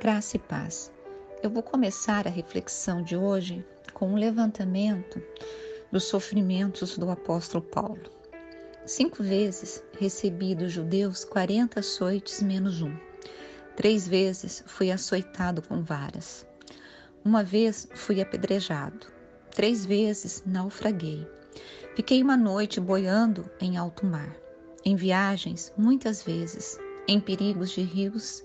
Graça e paz. Eu vou começar a reflexão de hoje com um levantamento dos sofrimentos do apóstolo Paulo. Cinco vezes recebi dos judeus 40 açoites menos um. Três vezes fui açoitado com varas. Uma vez fui apedrejado. Três vezes naufraguei. Fiquei uma noite boiando em alto mar. Em viagens, muitas vezes, em perigos de rios,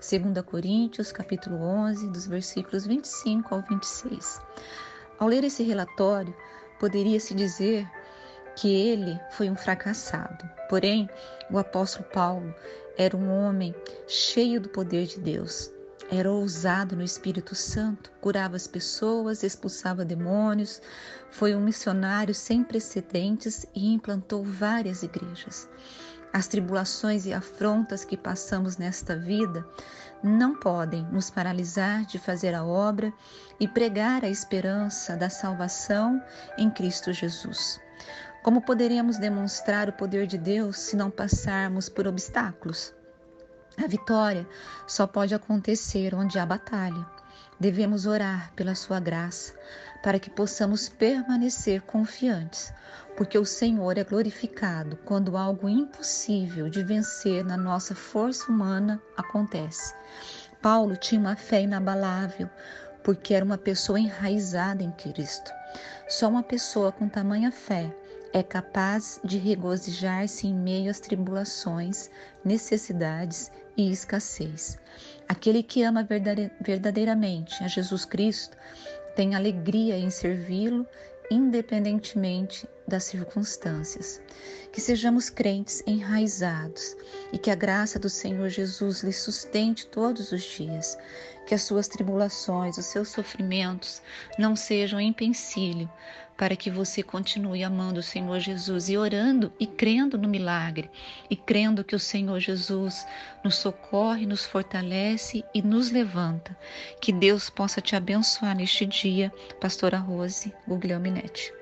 2 Coríntios, capítulo 11, dos versículos 25 ao 26. Ao ler esse relatório, poderia-se dizer que ele foi um fracassado. Porém, o apóstolo Paulo era um homem cheio do poder de Deus. Era ousado no Espírito Santo, curava as pessoas, expulsava demônios, foi um missionário sem precedentes e implantou várias igrejas. As tribulações e afrontas que passamos nesta vida não podem nos paralisar de fazer a obra e pregar a esperança da salvação em Cristo Jesus. Como poderemos demonstrar o poder de Deus se não passarmos por obstáculos? A vitória só pode acontecer onde há batalha. Devemos orar pela sua graça para que possamos permanecer confiantes, porque o Senhor é glorificado quando algo impossível de vencer na nossa força humana acontece. Paulo tinha uma fé inabalável, porque era uma pessoa enraizada em Cristo. Só uma pessoa com tamanha fé é capaz de regozijar-se em meio às tribulações, necessidades e escassez. Aquele que ama verdadeiramente a Jesus Cristo tem alegria em servi-lo, independentemente das circunstâncias. Que sejamos crentes enraizados e que a graça do Senhor Jesus lhe sustente todos os dias. Que as suas tribulações, os seus sofrimentos não sejam empecilho para que você continue amando o Senhor Jesus e orando e crendo no milagre e crendo que o Senhor Jesus nos socorre, nos fortalece e nos levanta. Que Deus possa te abençoar neste dia, Pastora Rose Guglielminetti.